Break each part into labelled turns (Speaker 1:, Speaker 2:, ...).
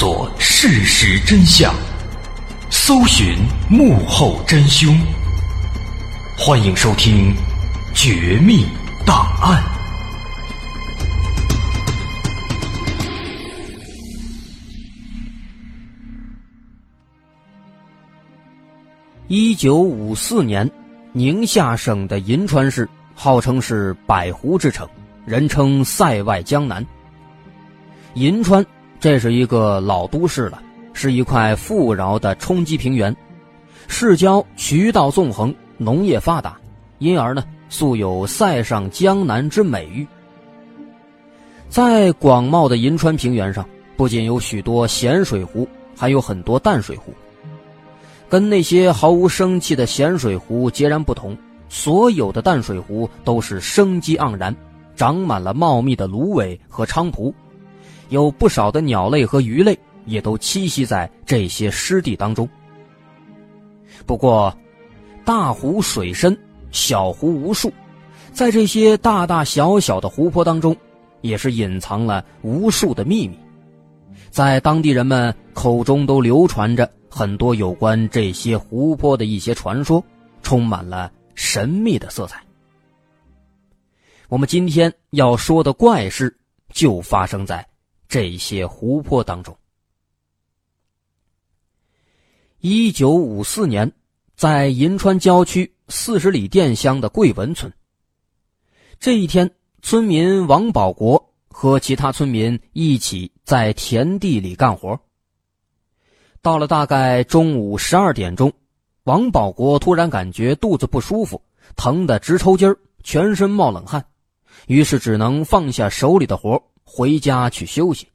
Speaker 1: 索事实真相，搜寻幕后真凶。欢迎收听《绝密档案》。
Speaker 2: 一九五四年，宁夏省的银川市号称是百湖之城，人称塞外江南。银川。这是一个老都市了，是一块富饶的冲积平原，市郊渠道纵横，农业发达，因而呢，素有“塞上江南”之美誉。在广袤的银川平原上，不仅有许多咸水湖，还有很多淡水湖。跟那些毫无生气的咸水湖截然不同，所有的淡水湖都是生机盎然，长满了茂密的芦苇和菖蒲。有不少的鸟类和鱼类也都栖息在这些湿地当中。不过，大湖水深，小湖无数，在这些大大小小的湖泊当中，也是隐藏了无数的秘密。在当地人们口中都流传着很多有关这些湖泊的一些传说，充满了神秘的色彩。我们今天要说的怪事，就发生在。这些湖泊当中，一九五四年，在银川郊区四十里店乡的桂文村，这一天，村民王保国和其他村民一起在田地里干活。到了大概中午十二点钟，王保国突然感觉肚子不舒服，疼得直抽筋全身冒冷汗，于是只能放下手里的活回家去休息。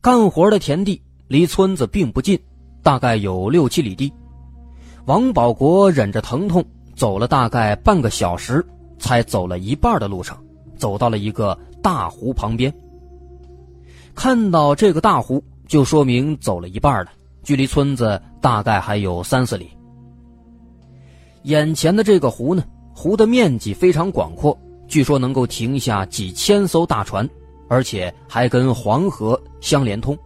Speaker 2: 干活的田地离村子并不近，大概有六七里地。王保国忍着疼痛走了大概半个小时，才走了一半的路程，走到了一个大湖旁边。看到这个大湖，就说明走了一半了，距离村子大概还有三四里。眼前的这个湖呢，湖的面积非常广阔。据说能够停下几千艘大船，而且还跟黄河相连通。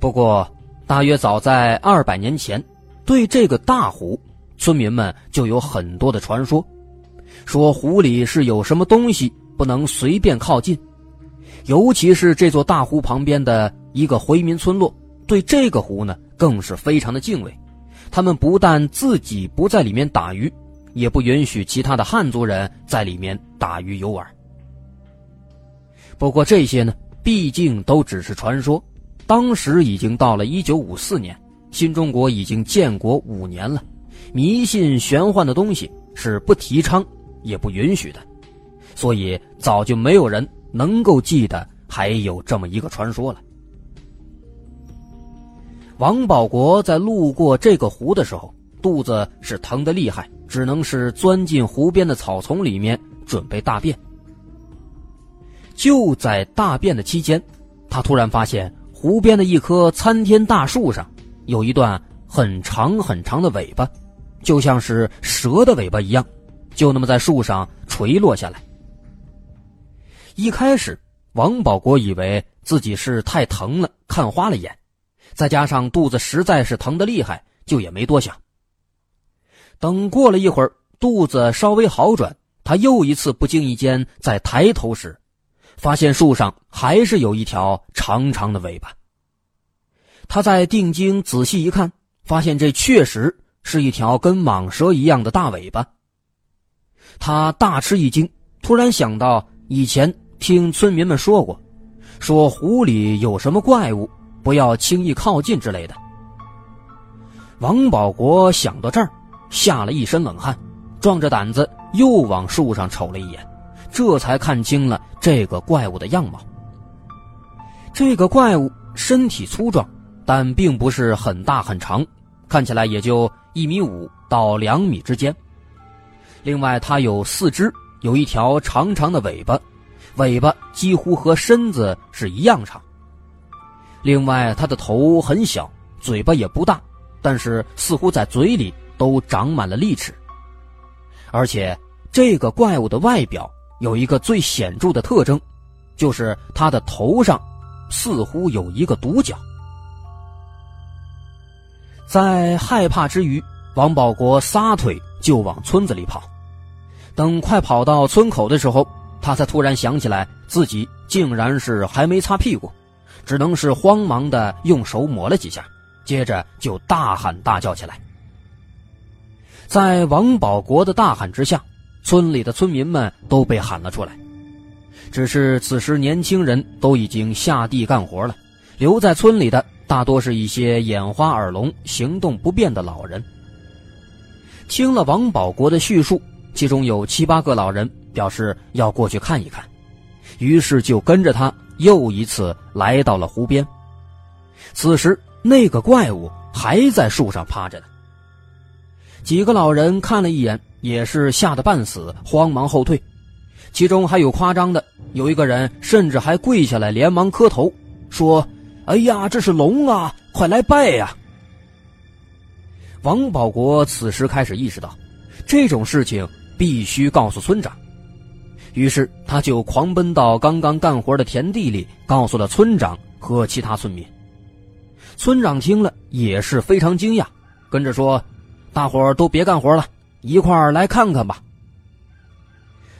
Speaker 2: 不过，大约早在二百年前，对这个大湖，村民们就有很多的传说，说湖里是有什么东西不能随便靠近。尤其是这座大湖旁边的一个回民村落，对这个湖呢更是非常的敬畏。他们不但自己不在里面打鱼。也不允许其他的汉族人在里面打鱼游玩。不过这些呢，毕竟都只是传说。当时已经到了一九五四年，新中国已经建国五年了，迷信玄幻的东西是不提倡也不允许的，所以早就没有人能够记得还有这么一个传说了。王保国在路过这个湖的时候，肚子是疼得厉害。只能是钻进湖边的草丛里面准备大便。就在大便的期间，他突然发现湖边的一棵参天大树上有一段很长很长的尾巴，就像是蛇的尾巴一样，就那么在树上垂落下来。一开始，王保国以为自己是太疼了，看花了眼，再加上肚子实在是疼得厉害，就也没多想。等过了一会儿，肚子稍微好转，他又一次不经意间在抬头时，发现树上还是有一条长长的尾巴。他在定睛仔细一看，发现这确实是一条跟蟒蛇一样的大尾巴。他大吃一惊，突然想到以前听村民们说过，说湖里有什么怪物，不要轻易靠近之类的。王保国想到这儿。吓了一身冷汗，壮着胆子又往树上瞅了一眼，这才看清了这个怪物的样貌。这个怪物身体粗壮，但并不是很大很长，看起来也就一米五到两米之间。另外，它有四肢，有一条长长的尾巴，尾巴几乎和身子是一样长。另外，它的头很小，嘴巴也不大，但是似乎在嘴里。都长满了利齿，而且这个怪物的外表有一个最显著的特征，就是它的头上似乎有一个独角。在害怕之余，王保国撒腿就往村子里跑。等快跑到村口的时候，他才突然想起来自己竟然是还没擦屁股，只能是慌忙的用手抹了几下，接着就大喊大叫起来。在王保国的大喊之下，村里的村民们都被喊了出来。只是此时年轻人都已经下地干活了，留在村里的大多是一些眼花耳聋、行动不便的老人。听了王保国的叙述，其中有七八个老人表示要过去看一看，于是就跟着他又一次来到了湖边。此时，那个怪物还在树上趴着呢。几个老人看了一眼，也是吓得半死，慌忙后退。其中还有夸张的，有一个人甚至还跪下来，连忙磕头，说：“哎呀，这是龙啊，快来拜呀！”王保国此时开始意识到，这种事情必须告诉村长，于是他就狂奔到刚刚干活的田地里，告诉了村长和其他村民。村长听了也是非常惊讶，跟着说。大伙儿都别干活了，一块儿来看看吧。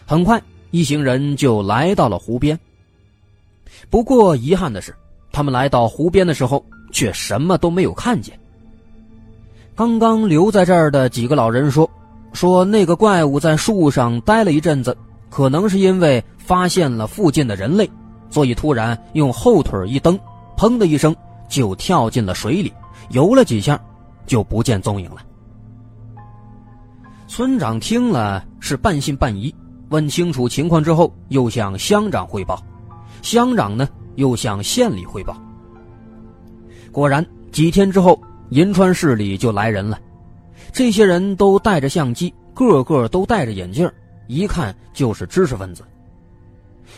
Speaker 2: 很快，一行人就来到了湖边。不过，遗憾的是，他们来到湖边的时候，却什么都没有看见。刚刚留在这儿的几个老人说：“说那个怪物在树上待了一阵子，可能是因为发现了附近的人类，所以突然用后腿一蹬，砰的一声就跳进了水里，游了几下，就不见踪影了。”村长听了是半信半疑，问清楚情况之后，又向乡长汇报，乡长呢又向县里汇报。果然，几天之后，银川市里就来人了，这些人都带着相机，个个都戴着眼镜，一看就是知识分子。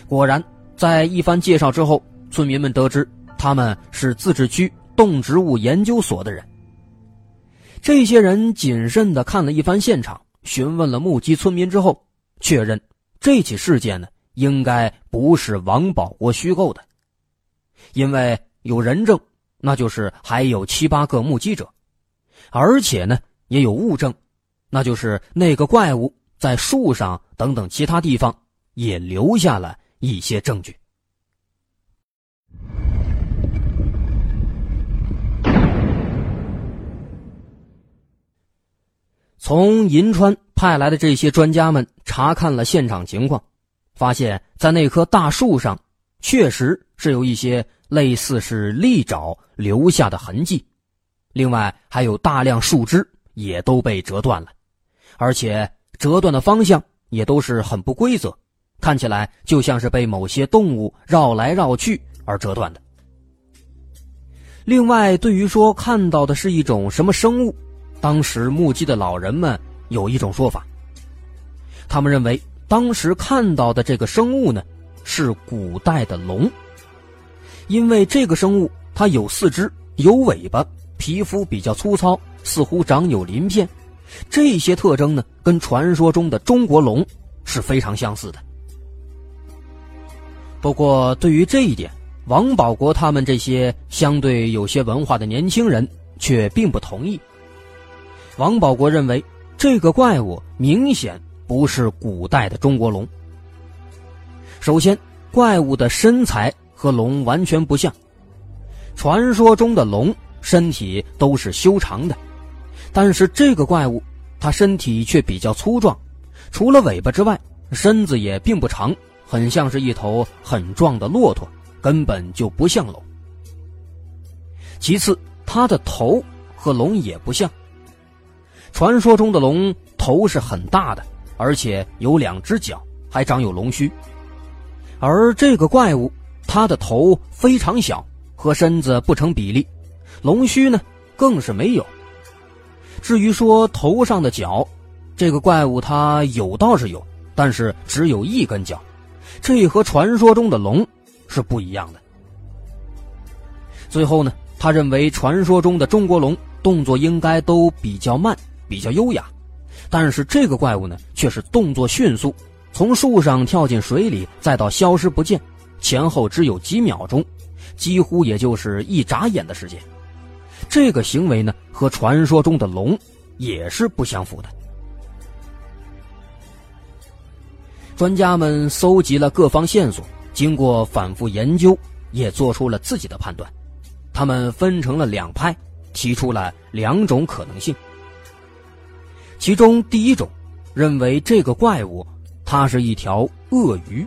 Speaker 2: 果然，在一番介绍之后，村民们得知他们是自治区动植物研究所的人。这些人谨慎地看了一番现场。询问了目击村民之后，确认这起事件呢应该不是王保国虚构的，因为有人证，那就是还有七八个目击者，而且呢也有物证，那就是那个怪物在树上等等其他地方也留下了一些证据。从银川派来的这些专家们查看了现场情况，发现，在那棵大树上，确实是有一些类似是利爪留下的痕迹，另外还有大量树枝也都被折断了，而且折断的方向也都是很不规则，看起来就像是被某些动物绕来绕去而折断的。另外，对于说看到的是一种什么生物？当时目击的老人们有一种说法，他们认为当时看到的这个生物呢是古代的龙，因为这个生物它有四肢、有尾巴，皮肤比较粗糙，似乎长有鳞片，这些特征呢跟传说中的中国龙是非常相似的。不过，对于这一点，王保国他们这些相对有些文化的年轻人却并不同意。王保国认为，这个怪物明显不是古代的中国龙。首先，怪物的身材和龙完全不像。传说中的龙身体都是修长的，但是这个怪物它身体却比较粗壮，除了尾巴之外，身子也并不长，很像是一头很壮的骆驼，根本就不像龙。其次，它的头和龙也不像。传说中的龙头是很大的，而且有两只脚，还长有龙须。而这个怪物，它的头非常小，和身子不成比例，龙须呢更是没有。至于说头上的角，这个怪物它有倒是有，但是只有一根脚，这和传说中的龙是不一样的。最后呢，他认为传说中的中国龙动作应该都比较慢。比较优雅，但是这个怪物呢，却是动作迅速，从树上跳进水里，再到消失不见，前后只有几秒钟，几乎也就是一眨眼的时间。这个行为呢，和传说中的龙也是不相符的。专家们搜集了各方线索，经过反复研究，也做出了自己的判断。他们分成了两派，提出了两种可能性。其中第一种，认为这个怪物它是一条鳄鱼。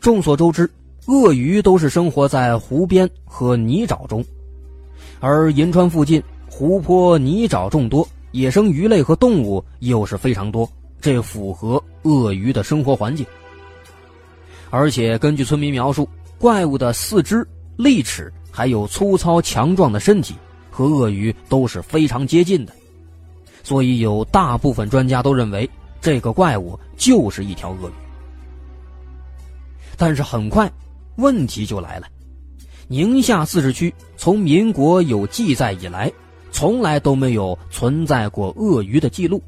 Speaker 2: 众所周知，鳄鱼都是生活在湖边和泥沼中，而银川附近湖泊、泥沼众多，野生鱼类和动物又是非常多。这符合鳄鱼的生活环境，而且根据村民描述，怪物的四肢、利齿还有粗糙强壮的身体，和鳄鱼都是非常接近的，所以有大部分专家都认为这个怪物就是一条鳄鱼。但是很快，问题就来了：宁夏自治区从民国有记载以来，从来都没有存在过鳄鱼的记录。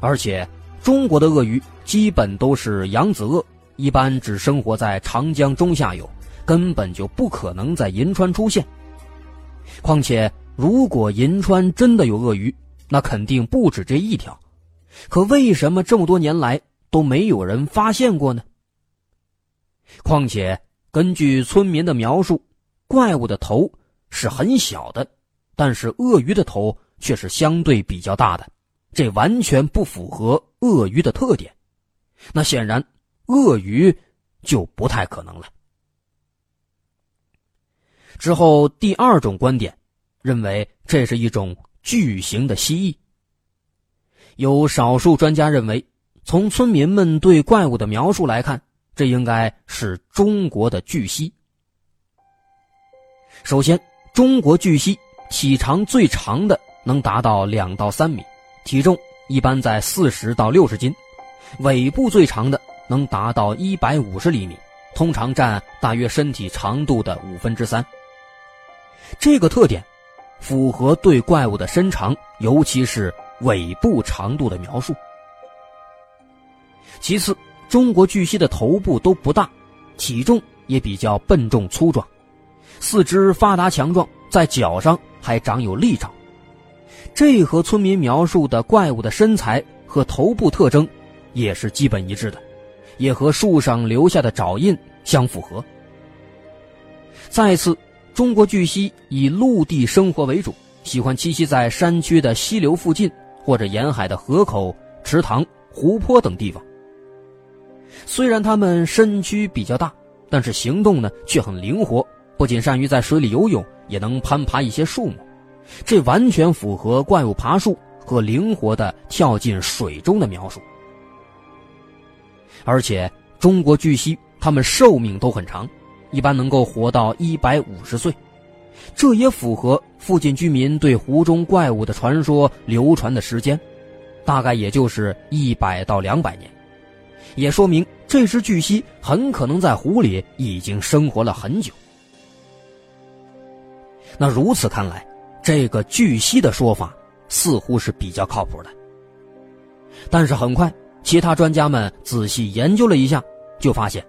Speaker 2: 而且，中国的鳄鱼基本都是扬子鳄，一般只生活在长江中下游，根本就不可能在银川出现。况且，如果银川真的有鳄鱼，那肯定不止这一条。可为什么这么多年来都没有人发现过呢？况且，根据村民的描述，怪物的头是很小的，但是鳄鱼的头却是相对比较大的。这完全不符合鳄鱼的特点，那显然鳄鱼就不太可能了。之后第二种观点认为这是一种巨型的蜥蜴。有少数专家认为，从村民们对怪物的描述来看，这应该是中国的巨蜥。首先，中国巨蜥体长最长的能达到两到三米。体重一般在四十到六十斤，尾部最长的能达到一百五十厘米，通常占大约身体长度的五分之三。这个特点符合对怪物的身长，尤其是尾部长度的描述。其次，中国巨蜥的头部都不大，体重也比较笨重粗壮，四肢发达强壮，在脚上还长有利爪。这和村民描述的怪物的身材和头部特征也是基本一致的，也和树上留下的爪印相符合。再次，中国巨蜥以陆地生活为主，喜欢栖息在山区的溪流附近或者沿海的河口、池塘、湖泊等地方。虽然它们身躯比较大，但是行动呢却很灵活，不仅善于在水里游泳，也能攀爬一些树木。这完全符合怪物爬树和灵活的跳进水中的描述，而且中国巨蜥它们寿命都很长，一般能够活到一百五十岁，这也符合附近居民对湖中怪物的传说流传的时间，大概也就是一百到两百年，也说明这只巨蜥很可能在湖里已经生活了很久。那如此看来。这个巨蜥的说法似乎是比较靠谱的，但是很快，其他专家们仔细研究了一下，就发现，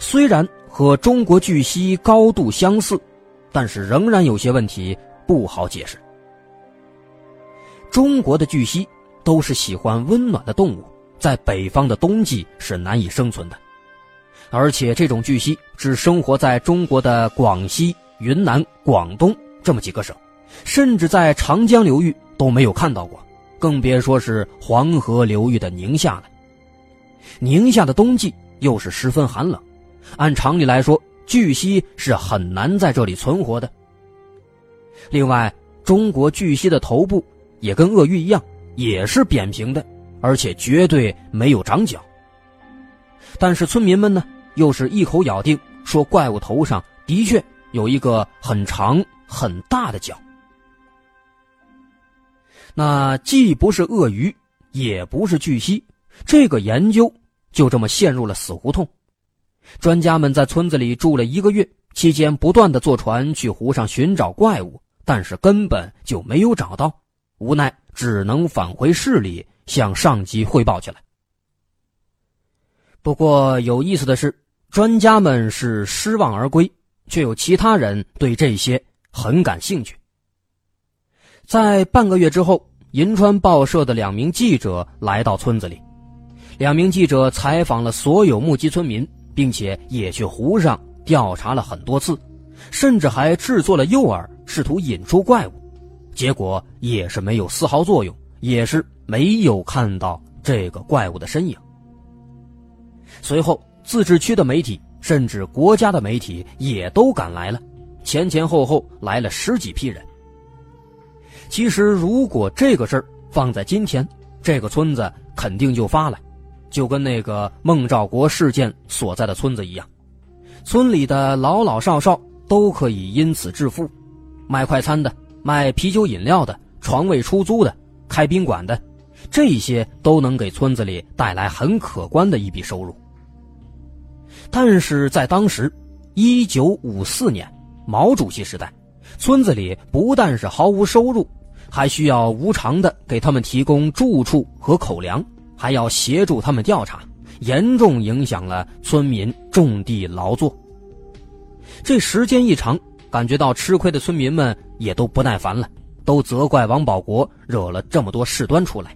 Speaker 2: 虽然和中国巨蜥高度相似，但是仍然有些问题不好解释。中国的巨蜥都是喜欢温暖的动物，在北方的冬季是难以生存的，而且这种巨蜥只生活在中国的广西、云南、广东这么几个省。甚至在长江流域都没有看到过，更别说是黄河流域的宁夏了。宁夏的冬季又是十分寒冷，按常理来说，巨蜥是很难在这里存活的。另外，中国巨蜥的头部也跟鳄鱼一样，也是扁平的，而且绝对没有长角。但是村民们呢，又是一口咬定说，怪物头上的确有一个很长很大的角。那既不是鳄鱼，也不是巨蜥，这个研究就这么陷入了死胡同。专家们在村子里住了一个月，期间不断的坐船去湖上寻找怪物，但是根本就没有找到，无奈只能返回市里向上级汇报去了。不过有意思的是，专家们是失望而归，却有其他人对这些很感兴趣。在半个月之后，银川报社的两名记者来到村子里，两名记者采访了所有目击村民，并且也去湖上调查了很多次，甚至还制作了诱饵，试图引出怪物，结果也是没有丝毫作用，也是没有看到这个怪物的身影。随后，自治区的媒体甚至国家的媒体也都赶来了，前前后后来了十几批人。其实，如果这个事儿放在今天，这个村子肯定就发了，就跟那个孟兆国事件所在的村子一样，村里的老老少少都可以因此致富，卖快餐的、卖啤酒饮料的、床位出租的、开宾馆的，这些都能给村子里带来很可观的一笔收入。但是在当时，一九五四年毛主席时代。村子里不但是毫无收入，还需要无偿的给他们提供住处和口粮，还要协助他们调查，严重影响了村民种地劳作。这时间一长，感觉到吃亏的村民们也都不耐烦了，都责怪王保国惹了这么多事端出来。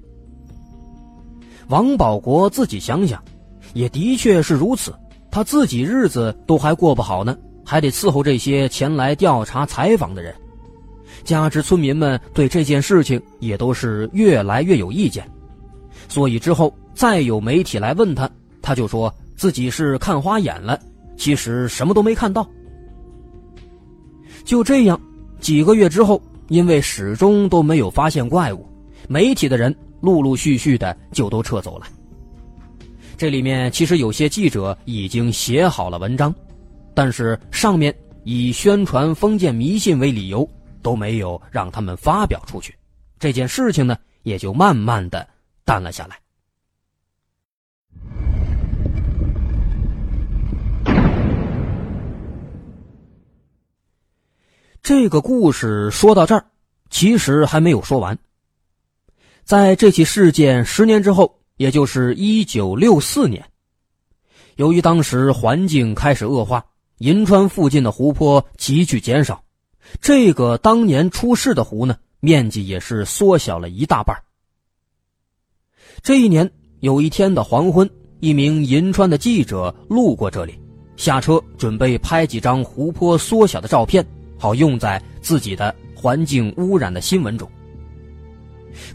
Speaker 2: 王保国自己想想，也的确是如此，他自己日子都还过不好呢。还得伺候这些前来调查采访的人，加之村民们对这件事情也都是越来越有意见，所以之后再有媒体来问他，他就说自己是看花眼了，其实什么都没看到。就这样，几个月之后，因为始终都没有发现怪物，媒体的人陆陆续续的就都撤走了。这里面其实有些记者已经写好了文章。但是上面以宣传封建迷信为理由，都没有让他们发表出去，这件事情呢，也就慢慢的淡了下来。这个故事说到这儿，其实还没有说完。在这起事件十年之后，也就是一九六四年，由于当时环境开始恶化。银川附近的湖泊急剧减少，这个当年出事的湖呢，面积也是缩小了一大半。这一年有一天的黄昏，一名银川的记者路过这里，下车准备拍几张湖泊缩小的照片，好用在自己的环境污染的新闻中。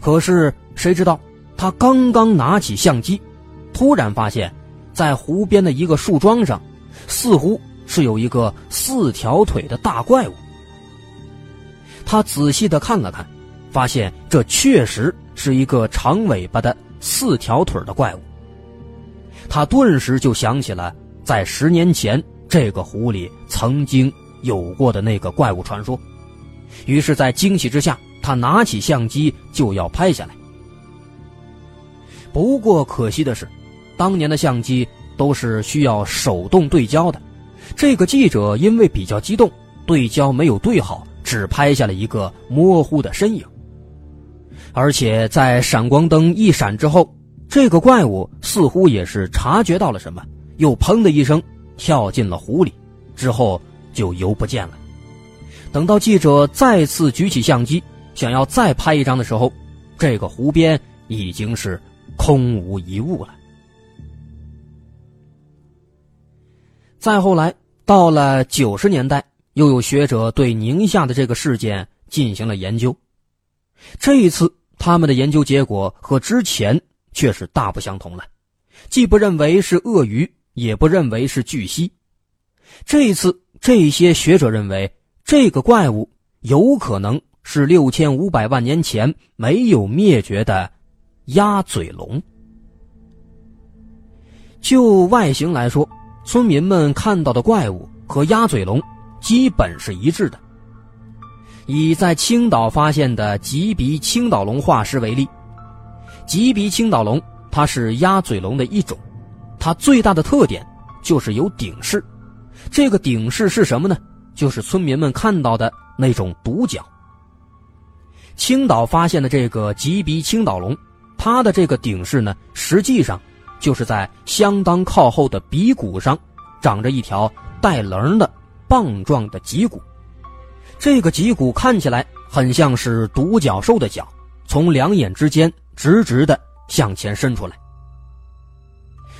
Speaker 2: 可是谁知道，他刚刚拿起相机，突然发现，在湖边的一个树桩上，似乎。是有一个四条腿的大怪物。他仔细的看了看，发现这确实是一个长尾巴的四条腿的怪物。他顿时就想起了在十年前这个湖里曾经有过的那个怪物传说，于是，在惊喜之下，他拿起相机就要拍下来。不过可惜的是，当年的相机都是需要手动对焦的。这个记者因为比较激动，对焦没有对好，只拍下了一个模糊的身影。而且在闪光灯一闪之后，这个怪物似乎也是察觉到了什么，又砰的一声跳进了湖里，之后就游不见了。等到记者再次举起相机，想要再拍一张的时候，这个湖边已经是空无一物了。再后来，到了九十年代，又有学者对宁夏的这个事件进行了研究。这一次，他们的研究结果和之前却是大不相同了，既不认为是鳄鱼，也不认为是巨蜥。这一次，这些学者认为，这个怪物有可能是六千五百万年前没有灭绝的鸭嘴龙。就外形来说，村民们看到的怪物和鸭嘴龙基本是一致的。以在青岛发现的棘鼻青岛龙化石为例，棘鼻青岛龙它是鸭嘴龙的一种，它最大的特点就是有顶饰。这个顶饰是什么呢？就是村民们看到的那种独角。青岛发现的这个棘鼻青岛龙，它的这个顶饰呢，实际上。就是在相当靠后的鼻骨上，长着一条带棱的棒状的脊骨。这个脊骨看起来很像是独角兽的角，从两眼之间直直的向前伸出来。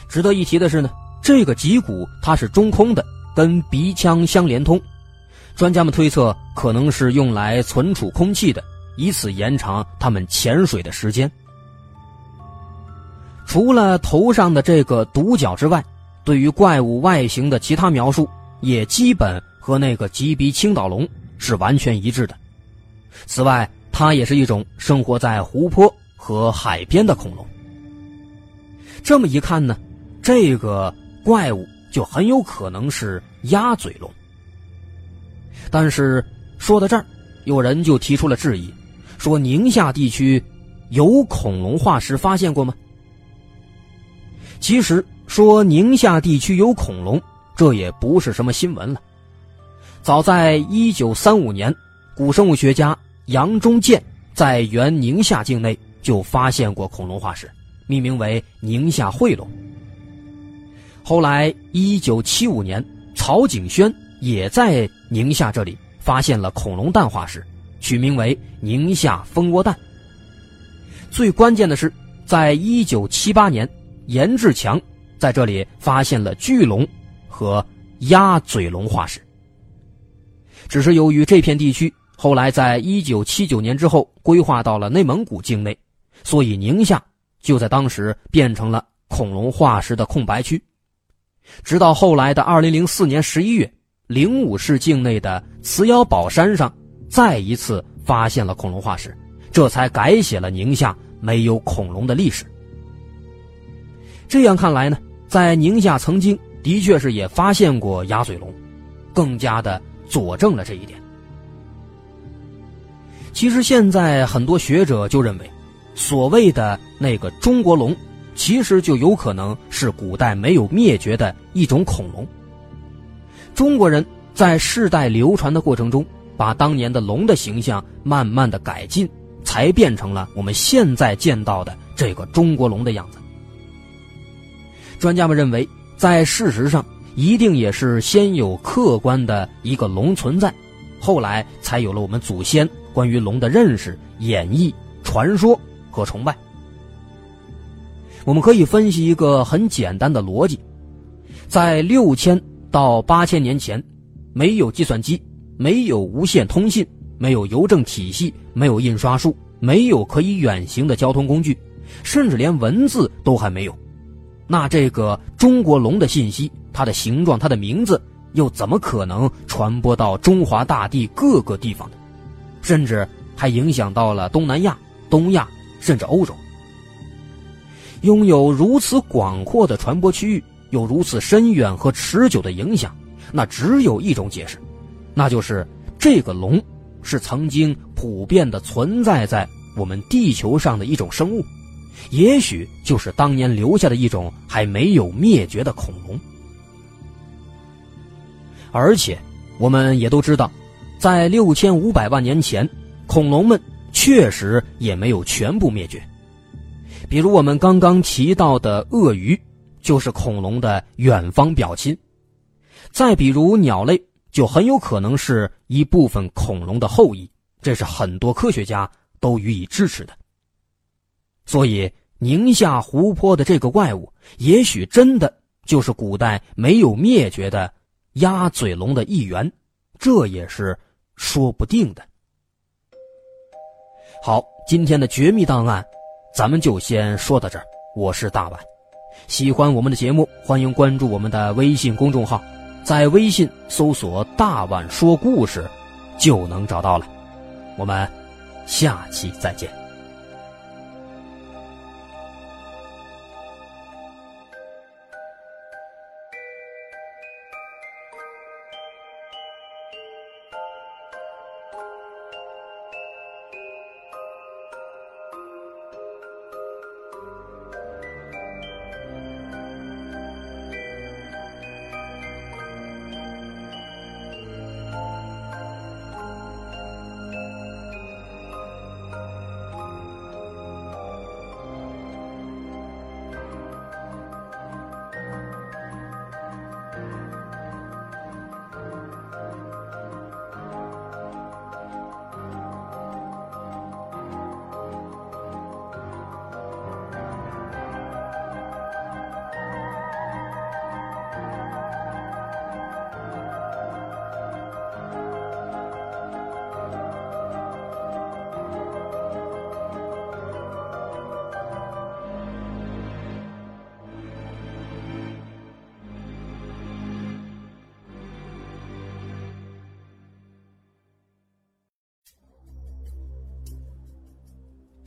Speaker 2: 值得一提的是呢，这个脊骨它是中空的，跟鼻腔相连通。专家们推测，可能是用来存储空气的，以此延长它们潜水的时间。除了头上的这个独角之外，对于怪物外形的其他描述，也基本和那个棘鼻青岛龙是完全一致的。此外，它也是一种生活在湖泊和海边的恐龙。这么一看呢，这个怪物就很有可能是鸭嘴龙。但是说到这儿，有人就提出了质疑，说宁夏地区有恐龙化石发现过吗？其实说宁夏地区有恐龙，这也不是什么新闻了。早在一九三五年，古生物学家杨忠建在原宁夏境内就发现过恐龙化石，命名为宁夏喙龙。后来一九七五年，曹景轩。也在宁夏这里发现了恐龙蛋化石，取名为宁夏蜂窝蛋。最关键的是，在一九七八年，严志强在这里发现了巨龙和鸭嘴龙化石。只是由于这片地区后来在一九七九年之后规划到了内蒙古境内，所以宁夏就在当时变成了恐龙化石的空白区。直到后来的二零零四年十一月。灵武市境内的磁窑宝山上，再一次发现了恐龙化石，这才改写了宁夏没有恐龙的历史。这样看来呢，在宁夏曾经的确是也发现过鸭嘴龙，更加的佐证了这一点。其实现在很多学者就认为，所谓的那个中国龙，其实就有可能是古代没有灭绝的一种恐龙。中国人在世代流传的过程中，把当年的龙的形象慢慢的改进，才变成了我们现在见到的这个中国龙的样子。专家们认为，在事实上，一定也是先有客观的一个龙存在，后来才有了我们祖先关于龙的认识、演绎、传说和崇拜。我们可以分析一个很简单的逻辑，在六千。到八千年前，没有计算机，没有无线通信，没有邮政体系，没有印刷术，没有可以远行的交通工具，甚至连文字都还没有。那这个中国龙的信息，它的形状，它的名字，又怎么可能传播到中华大地各个地方呢？甚至还影响到了东南亚、东亚，甚至欧洲。拥有如此广阔的传播区域。有如此深远和持久的影响，那只有一种解释，那就是这个龙是曾经普遍的存在在我们地球上的一种生物，也许就是当年留下的一种还没有灭绝的恐龙。而且，我们也都知道，在六千五百万年前，恐龙们确实也没有全部灭绝，比如我们刚刚提到的鳄鱼。就是恐龙的远方表亲，再比如鸟类，就很有可能是一部分恐龙的后裔，这是很多科学家都予以支持的。所以，宁夏湖泊的这个怪物，也许真的就是古代没有灭绝的鸭嘴龙的一员，这也是说不定的。好，今天的绝密档案，咱们就先说到这儿。我是大碗。喜欢我们的节目，欢迎关注我们的微信公众号，在微信搜索“大碗说故事”，就能找到了。我们下期再见。